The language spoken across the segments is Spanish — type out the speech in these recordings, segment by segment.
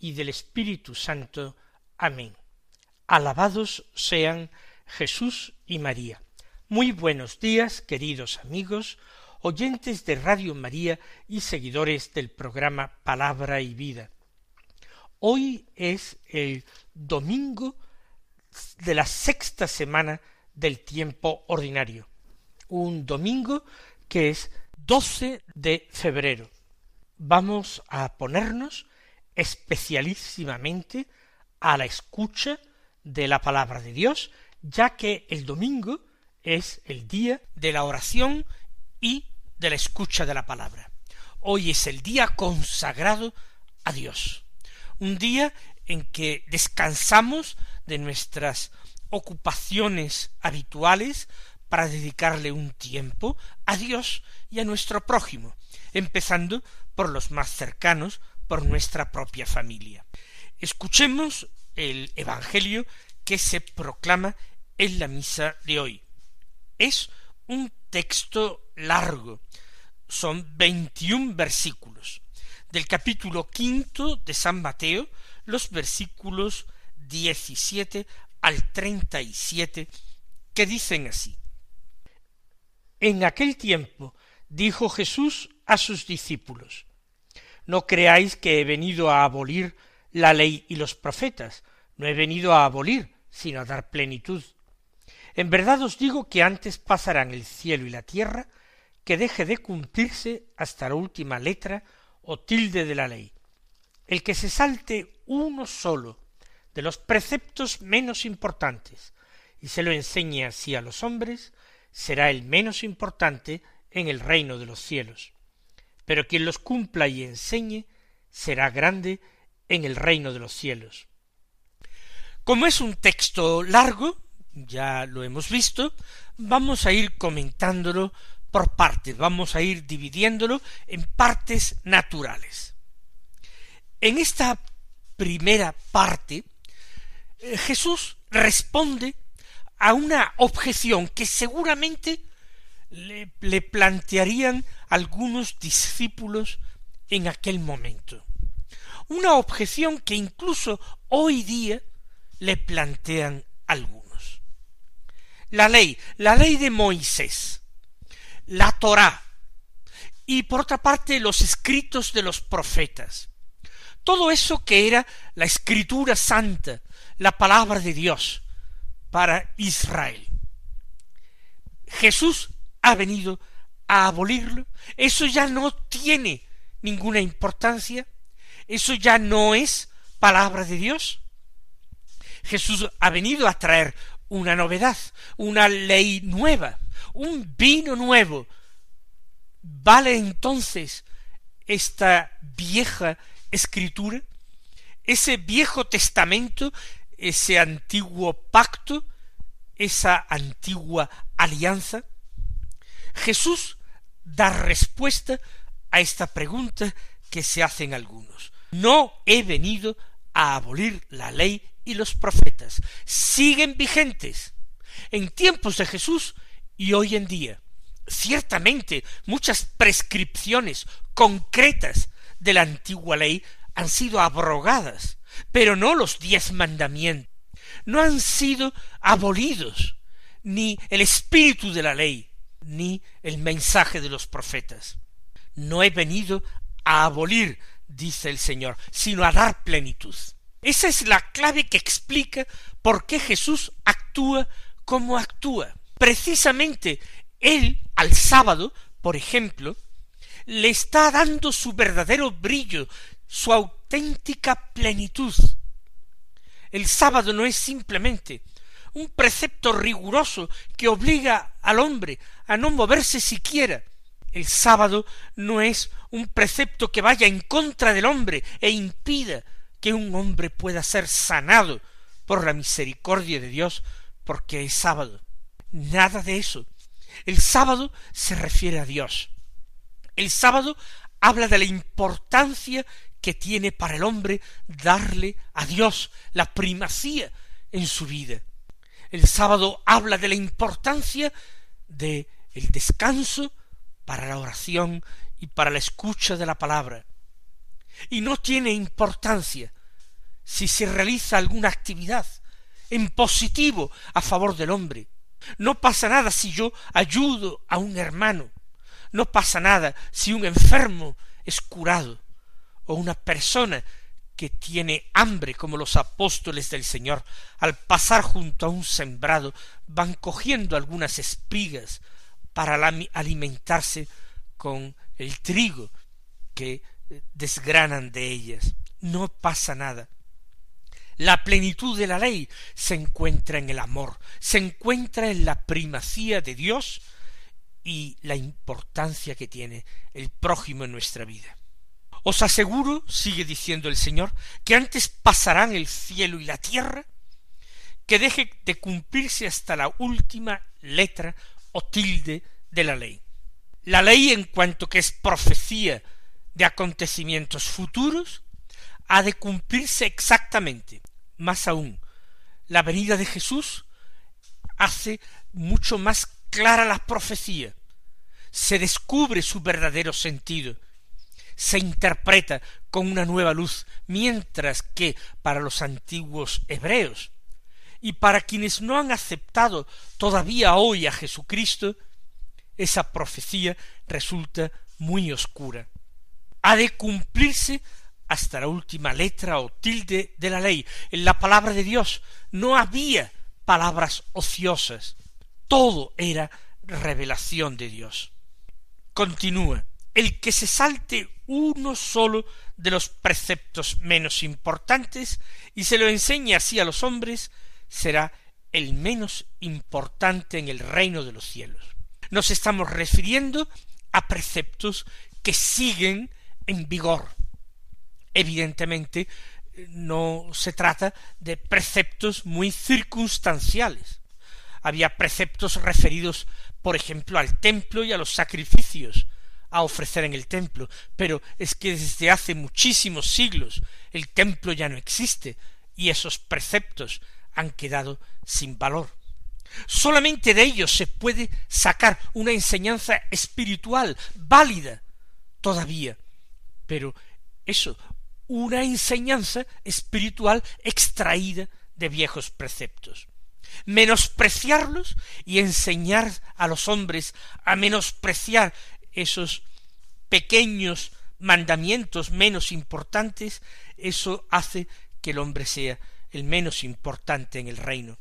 y del Espíritu Santo. Amén. Alabados sean Jesús y María. Muy buenos días, queridos amigos, oyentes de Radio María y seguidores del programa Palabra y Vida. Hoy es el domingo de la sexta semana del tiempo ordinario, un domingo que es 12 de febrero. Vamos a ponernos especialísimamente a la escucha de la palabra de Dios, ya que el domingo es el día de la oración y de la escucha de la palabra. Hoy es el día consagrado a Dios, un día en que descansamos de nuestras ocupaciones habituales para dedicarle un tiempo a Dios y a nuestro prójimo, empezando por los más cercanos, por nuestra propia familia. Escuchemos el Evangelio que se proclama en la misa de hoy. Es un texto largo, son veintiún versículos. Del capítulo quinto de San Mateo, los versículos diecisiete al treinta y siete, que dicen así. En aquel tiempo dijo Jesús a sus discípulos, no creáis que he venido a abolir la ley y los profetas, no he venido a abolir, sino a dar plenitud. En verdad os digo que antes pasarán el cielo y la tierra que deje de cumplirse hasta la última letra o tilde de la ley. El que se salte uno solo de los preceptos menos importantes y se lo enseñe así a los hombres, será el menos importante en el reino de los cielos pero quien los cumpla y enseñe será grande en el reino de los cielos. Como es un texto largo, ya lo hemos visto, vamos a ir comentándolo por partes, vamos a ir dividiéndolo en partes naturales. En esta primera parte, eh, Jesús responde a una objeción que seguramente le, plantearían algunos discípulos en aquel momento. Una objeción que incluso hoy día le plantean algunos. La ley, la ley de Moisés, la Torá, y por otra parte los escritos de los profetas. Todo eso que era la escritura santa, la palabra de Dios para Israel. Jesús ha venido a abolirlo, eso ya no tiene ninguna importancia, eso ya no es palabra de Dios. Jesús ha venido a traer una novedad, una ley nueva, un vino nuevo. ¿Vale entonces esta vieja escritura, ese viejo testamento, ese antiguo pacto, esa antigua alianza? Jesús da respuesta a esta pregunta que se hacen algunos. No he venido a abolir la ley y los profetas. Siguen vigentes en tiempos de Jesús y hoy en día. Ciertamente muchas prescripciones concretas de la antigua ley han sido abrogadas, pero no los diez mandamientos. No han sido abolidos, ni el espíritu de la ley, ni el mensaje de los profetas. No he venido a abolir, dice el Señor, sino a dar plenitud. Esa es la clave que explica por qué Jesús actúa como actúa. Precisamente él al sábado, por ejemplo, le está dando su verdadero brillo, su auténtica plenitud. El sábado no es simplemente un precepto riguroso que obliga al hombre a no moverse siquiera. El sábado no es un precepto que vaya en contra del hombre e impida que un hombre pueda ser sanado por la misericordia de Dios porque es sábado. Nada de eso. El sábado se refiere a Dios. El sábado habla de la importancia que tiene para el hombre darle a Dios la primacía en su vida. El sábado habla de la importancia de el descanso para la oración y para la escucha de la palabra. Y no tiene importancia si se realiza alguna actividad en positivo a favor del hombre. No pasa nada si yo ayudo a un hermano. No pasa nada si un enfermo es curado o una persona que tiene hambre como los apóstoles del Señor, al pasar junto a un sembrado, van cogiendo algunas espigas para alimentarse con el trigo que eh, desgranan de ellas. No pasa nada. La plenitud de la ley se encuentra en el amor, se encuentra en la primacía de Dios y la importancia que tiene el prójimo en nuestra vida. Os aseguro, sigue diciendo el Señor, que antes pasarán el cielo y la tierra, que deje de cumplirse hasta la última letra o tilde de la ley. La ley, en cuanto que es profecía de acontecimientos futuros, ha de cumplirse exactamente. Más aún, la venida de Jesús hace mucho más clara la profecía. Se descubre su verdadero sentido se interpreta con una nueva luz, mientras que para los antiguos hebreos y para quienes no han aceptado todavía hoy a Jesucristo, esa profecía resulta muy oscura. Ha de cumplirse hasta la última letra o tilde de la ley. En la palabra de Dios no había palabras ociosas. Todo era revelación de Dios. Continúa. El que se salte uno solo de los preceptos menos importantes y se lo enseñe así a los hombres, será el menos importante en el reino de los cielos. Nos estamos refiriendo a preceptos que siguen en vigor. Evidentemente, no se trata de preceptos muy circunstanciales. Había preceptos referidos, por ejemplo, al templo y a los sacrificios, a ofrecer en el templo, pero es que desde hace muchísimos siglos el templo ya no existe y esos preceptos han quedado sin valor. Solamente de ellos se puede sacar una enseñanza espiritual válida todavía, pero eso, una enseñanza espiritual extraída de viejos preceptos. Menospreciarlos y enseñar a los hombres a menospreciar esos pequeños mandamientos menos importantes, eso hace que el hombre sea el menos importante en el reino,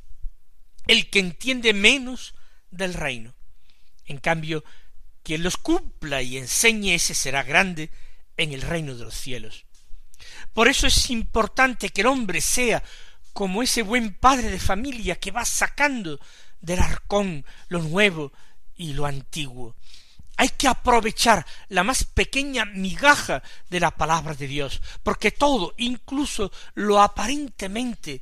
el que entiende menos del reino. En cambio, quien los cumpla y enseñe ese será grande en el reino de los cielos. Por eso es importante que el hombre sea como ese buen padre de familia que va sacando del arcón lo nuevo y lo antiguo, hay que aprovechar la más pequeña migaja de la palabra de Dios, porque todo, incluso lo aparentemente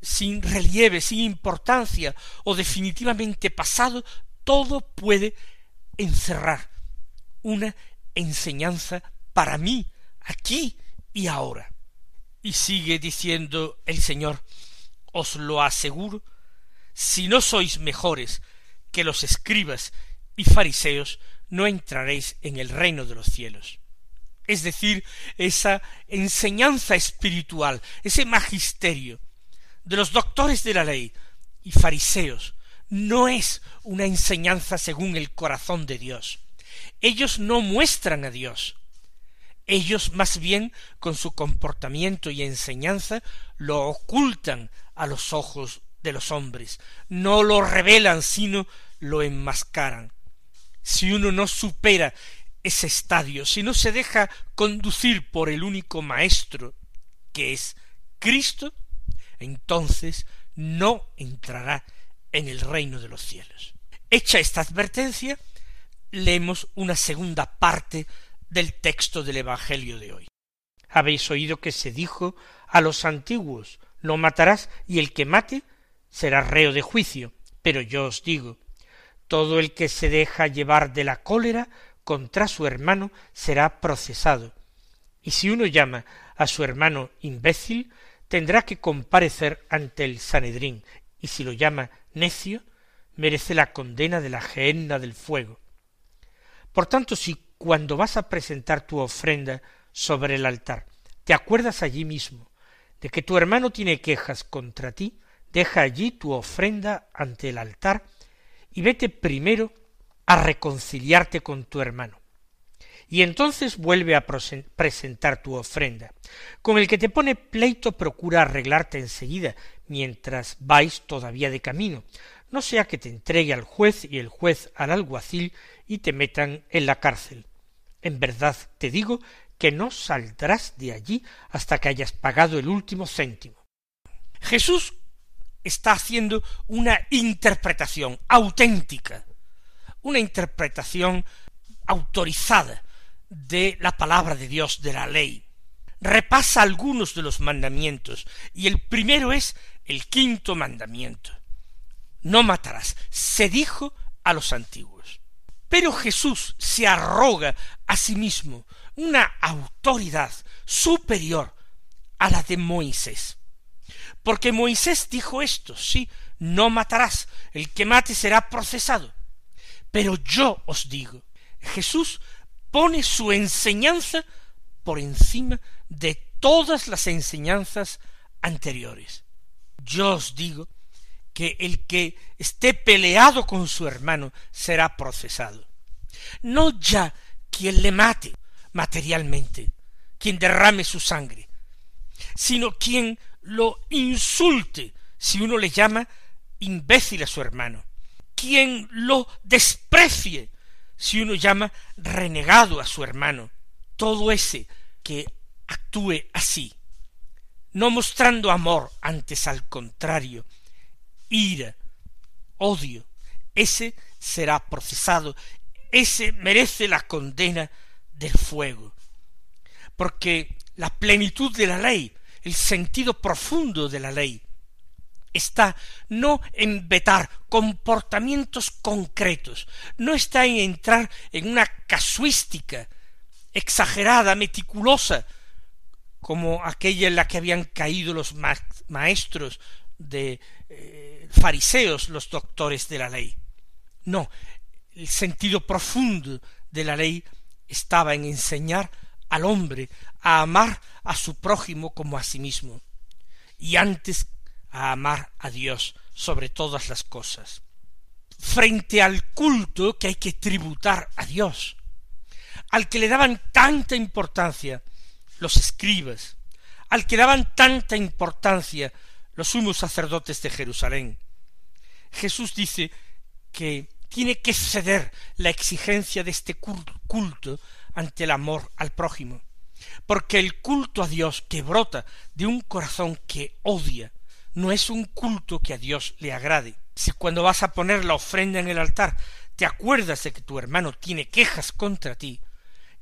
sin relieve, sin importancia o definitivamente pasado, todo puede encerrar una enseñanza para mí, aquí y ahora. Y sigue diciendo el Señor, os lo aseguro, si no sois mejores que los escribas y fariseos, no entraréis en el reino de los cielos. Es decir, esa enseñanza espiritual, ese magisterio de los doctores de la ley y fariseos, no es una enseñanza según el corazón de Dios. Ellos no muestran a Dios. Ellos más bien con su comportamiento y enseñanza lo ocultan a los ojos de los hombres, no lo revelan, sino lo enmascaran si uno no supera ese estadio, si no se deja conducir por el único maestro que es Cristo, entonces no entrará en el reino de los cielos. Hecha esta advertencia, leemos una segunda parte del texto del Evangelio de hoy. Habéis oído que se dijo a los antiguos, no matarás, y el que mate será reo de juicio. Pero yo os digo, todo el que se deja llevar de la cólera contra su hermano será procesado. Y si uno llama a su hermano imbécil, tendrá que comparecer ante el Sanedrín, y si lo llama necio, merece la condena de la gehenna del fuego. Por tanto, si cuando vas a presentar tu ofrenda sobre el altar, te acuerdas allí mismo de que tu hermano tiene quejas contra ti, deja allí tu ofrenda ante el altar y vete primero a reconciliarte con tu hermano. Y entonces vuelve a presentar tu ofrenda. Con el que te pone pleito procura arreglarte enseguida, mientras vais todavía de camino, no sea que te entregue al juez y el juez al alguacil y te metan en la cárcel. En verdad te digo que no saldrás de allí hasta que hayas pagado el último céntimo. Jesús está haciendo una interpretación auténtica, una interpretación autorizada de la palabra de Dios, de la ley. Repasa algunos de los mandamientos, y el primero es el quinto mandamiento. No matarás. Se dijo a los antiguos. Pero Jesús se arroga a sí mismo una autoridad superior a la de Moisés. Porque Moisés dijo esto, sí, no matarás, el que mate será procesado. Pero yo os digo, Jesús pone su enseñanza por encima de todas las enseñanzas anteriores. Yo os digo que el que esté peleado con su hermano será procesado. No ya quien le mate materialmente, quien derrame su sangre, sino quien lo insulte si uno le llama imbécil a su hermano, quien lo desprecie si uno llama renegado a su hermano, todo ese que actúe así, no mostrando amor, antes al contrario, ira, odio, ese será procesado, ese merece la condena del fuego, porque la plenitud de la ley el sentido profundo de la ley está no en vetar comportamientos concretos, no está en entrar en una casuística exagerada, meticulosa, como aquella en la que habían caído los maestros de eh, fariseos, los doctores de la ley. No, el sentido profundo de la ley estaba en enseñar al hombre a amar a su prójimo como a sí mismo, y antes a amar a Dios sobre todas las cosas. Frente al culto que hay que tributar a Dios, al que le daban tanta importancia los escribas, al que daban tanta importancia los sumos sacerdotes de Jerusalén. Jesús dice que tiene que ceder la exigencia de este culto ante el amor al prójimo, porque el culto a Dios que brota de un corazón que odia no es un culto que a Dios le agrade. Si cuando vas a poner la ofrenda en el altar te acuerdas de que tu hermano tiene quejas contra ti,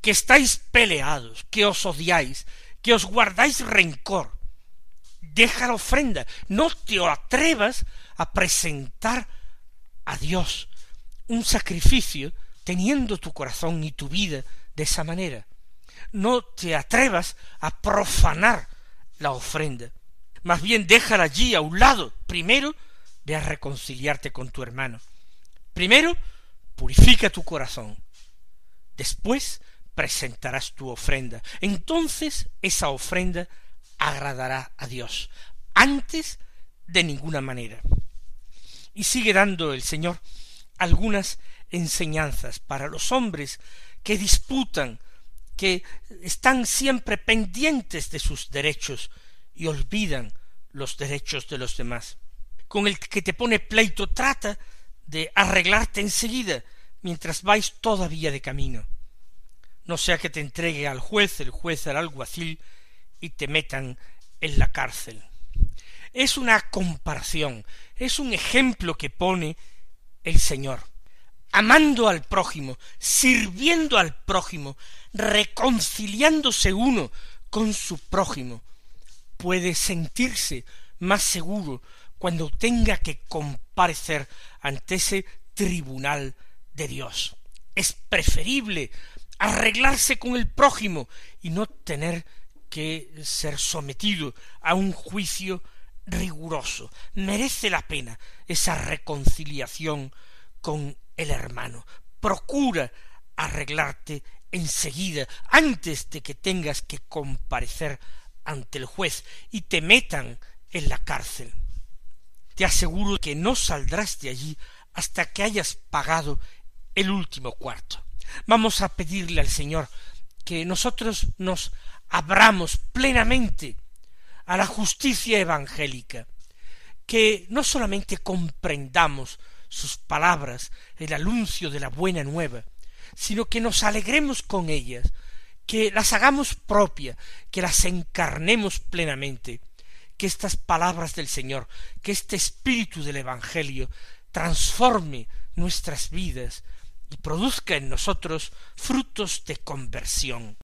que estáis peleados, que os odiáis, que os guardáis rencor, deja la ofrenda, no te atrevas a presentar a Dios un sacrificio teniendo tu corazón y tu vida de esa manera. No te atrevas a profanar la ofrenda. Más bien déjala allí a un lado. Primero, ve a reconciliarte con tu hermano. Primero, purifica tu corazón. Después, presentarás tu ofrenda. Entonces, esa ofrenda agradará a Dios. Antes, de ninguna manera. Y sigue dando el Señor algunas enseñanzas para los hombres que disputan, que están siempre pendientes de sus derechos y olvidan los derechos de los demás. Con el que te pone pleito trata de arreglarte enseguida mientras vais todavía de camino. No sea que te entregue al juez, el juez al alguacil y te metan en la cárcel. Es una comparación, es un ejemplo que pone el Señor amando al prójimo, sirviendo al prójimo, reconciliándose uno con su prójimo, puede sentirse más seguro cuando tenga que comparecer ante ese tribunal de Dios. Es preferible arreglarse con el prójimo y no tener que ser sometido a un juicio riguroso. Merece la pena esa reconciliación con el hermano. Procura arreglarte enseguida, antes de que tengas que comparecer ante el juez y te metan en la cárcel. Te aseguro que no saldrás de allí hasta que hayas pagado el último cuarto. Vamos a pedirle al Señor que nosotros nos abramos plenamente a la justicia evangélica, que no solamente comprendamos sus palabras, el anuncio de la buena nueva, sino que nos alegremos con ellas, que las hagamos propias, que las encarnemos plenamente, que estas palabras del Señor, que este espíritu del Evangelio transforme nuestras vidas y produzca en nosotros frutos de conversión.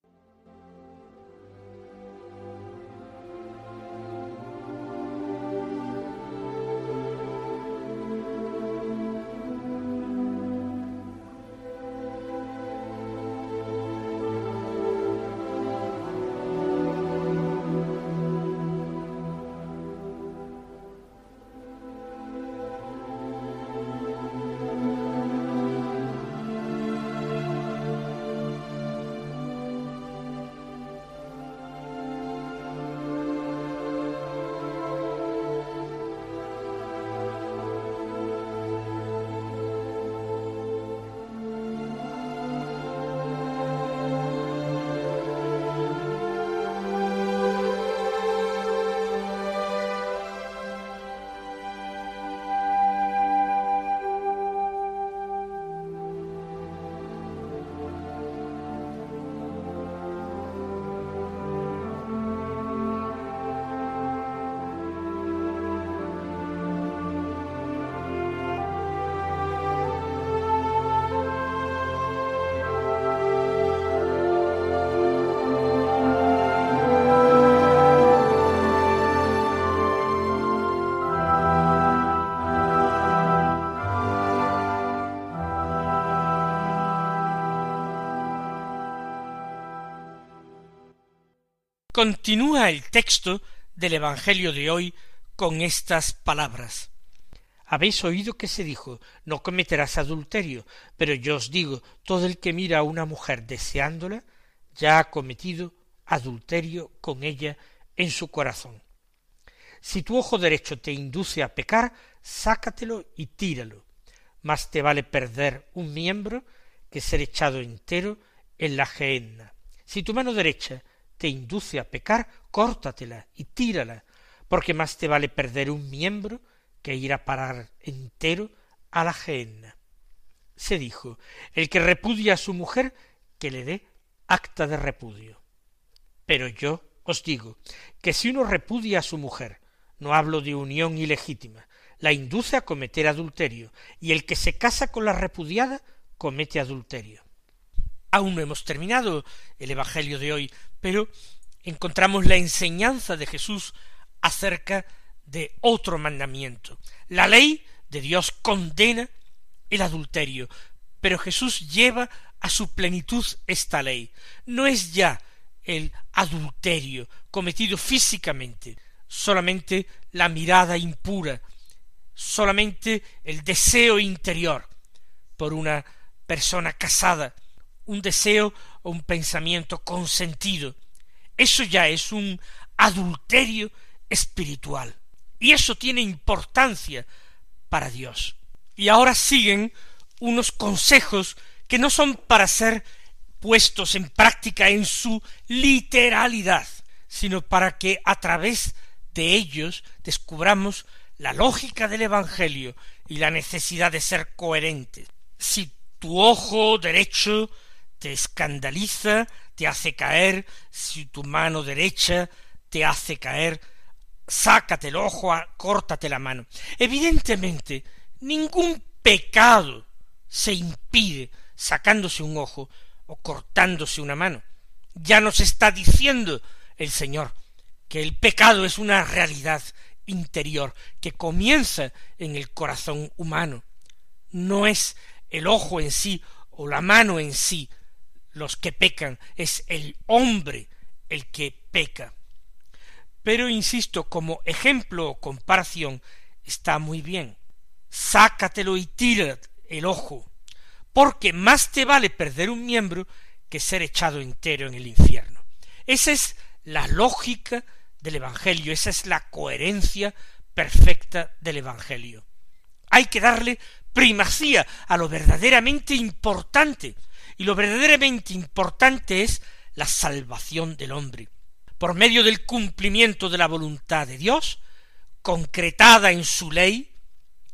Continúa el texto del Evangelio de hoy con estas palabras. Habéis oído que se dijo no cometerás adulterio, pero yo os digo todo el que mira a una mujer deseándola ya ha cometido adulterio con ella en su corazón. Si tu ojo derecho te induce a pecar, sácatelo y tíralo. Más te vale perder un miembro que ser echado entero en la gehenna. Si tu mano derecha te induce a pecar, córtatela y tírala, porque más te vale perder un miembro que ir a parar entero a la gehenna. Se dijo, el que repudia a su mujer, que le dé acta de repudio. Pero yo os digo que si uno repudia a su mujer, no hablo de unión ilegítima, la induce a cometer adulterio, y el que se casa con la repudiada comete adulterio. Aún no hemos terminado el Evangelio de hoy, pero encontramos la enseñanza de Jesús acerca de otro mandamiento. La ley de Dios condena el adulterio, pero Jesús lleva a su plenitud esta ley. No es ya el adulterio cometido físicamente, solamente la mirada impura, solamente el deseo interior por una persona casada, un deseo o un pensamiento consentido. Eso ya es un adulterio espiritual. Y eso tiene importancia para Dios. Y ahora siguen unos consejos que no son para ser puestos en práctica en su literalidad, sino para que a través de ellos descubramos la lógica del Evangelio y la necesidad de ser coherentes. Si tu ojo derecho te escandaliza, te hace caer, si tu mano derecha te hace caer, sácate el ojo, córtate la mano. Evidentemente, ningún pecado se impide sacándose un ojo o cortándose una mano. Ya nos está diciendo el Señor que el pecado es una realidad interior que comienza en el corazón humano. No es el ojo en sí o la mano en sí los que pecan, es el hombre el que peca. Pero insisto, como ejemplo o comparación está muy bien. Sácatelo y tira el ojo, porque más te vale perder un miembro que ser echado entero en el infierno. Esa es la lógica del Evangelio, esa es la coherencia perfecta del Evangelio. Hay que darle primacía a lo verdaderamente importante, y lo verdaderamente importante es la salvación del hombre, por medio del cumplimiento de la voluntad de Dios, concretada en su ley,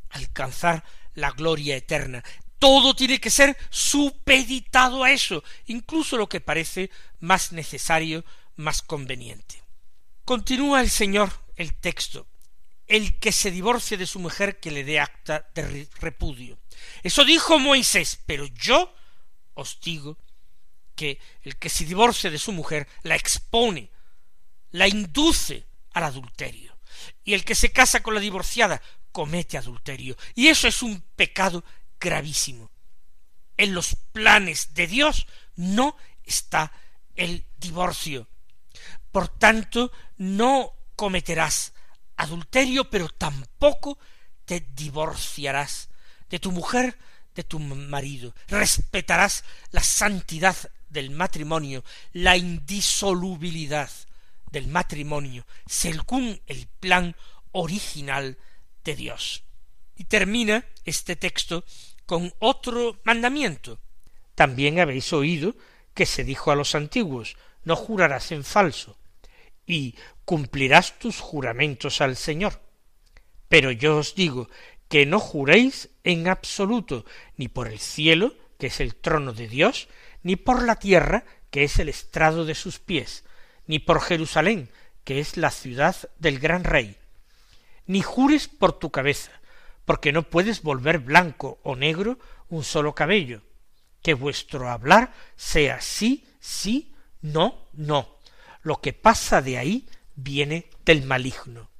alcanzar la gloria eterna. Todo tiene que ser supeditado a eso, incluso lo que parece más necesario, más conveniente. Continúa el Señor el texto. El que se divorcie de su mujer que le dé acta de repudio. Eso dijo Moisés, pero yo os digo que el que se divorcie de su mujer la expone, la induce al adulterio. Y el que se casa con la divorciada comete adulterio. Y eso es un pecado gravísimo. En los planes de Dios no está el divorcio. Por tanto, no cometerás adulterio, pero tampoco te divorciarás de tu mujer, de tu marido. Respetarás la santidad del matrimonio, la indisolubilidad del matrimonio, según el plan original de Dios. Y termina este texto con otro mandamiento. También habéis oído que se dijo a los antiguos, no jurarás en falso, y cumplirás tus juramentos al Señor. Pero yo os digo que no juréis en absoluto, ni por el cielo, que es el trono de Dios, ni por la tierra, que es el estrado de sus pies, ni por Jerusalén, que es la ciudad del gran rey. Ni jures por tu cabeza, porque no puedes volver blanco o negro un solo cabello. Que vuestro hablar sea sí, sí, no, no. Lo que pasa de ahí viene del maligno.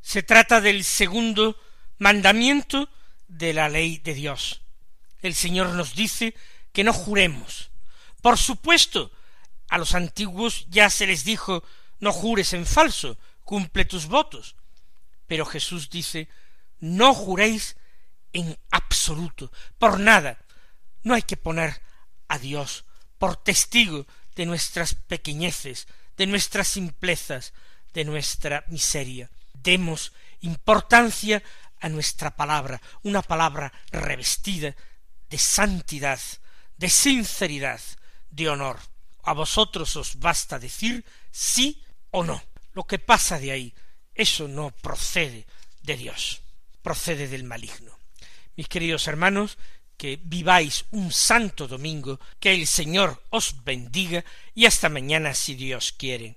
Se trata del segundo mandamiento de la ley de Dios. El Señor nos dice que no juremos. Por supuesto, a los antiguos ya se les dijo no jures en falso, cumple tus votos. Pero Jesús dice no juréis en absoluto, por nada. No hay que poner a Dios por testigo de nuestras pequeñeces, de nuestras simplezas, de nuestra miseria. Demos importancia a nuestra palabra, una palabra revestida de santidad, de sinceridad, de honor. A vosotros os basta decir sí o no. Lo que pasa de ahí, eso no procede de Dios, procede del maligno. Mis queridos hermanos, que viváis un santo domingo, que el Señor os bendiga y hasta mañana si Dios quiere.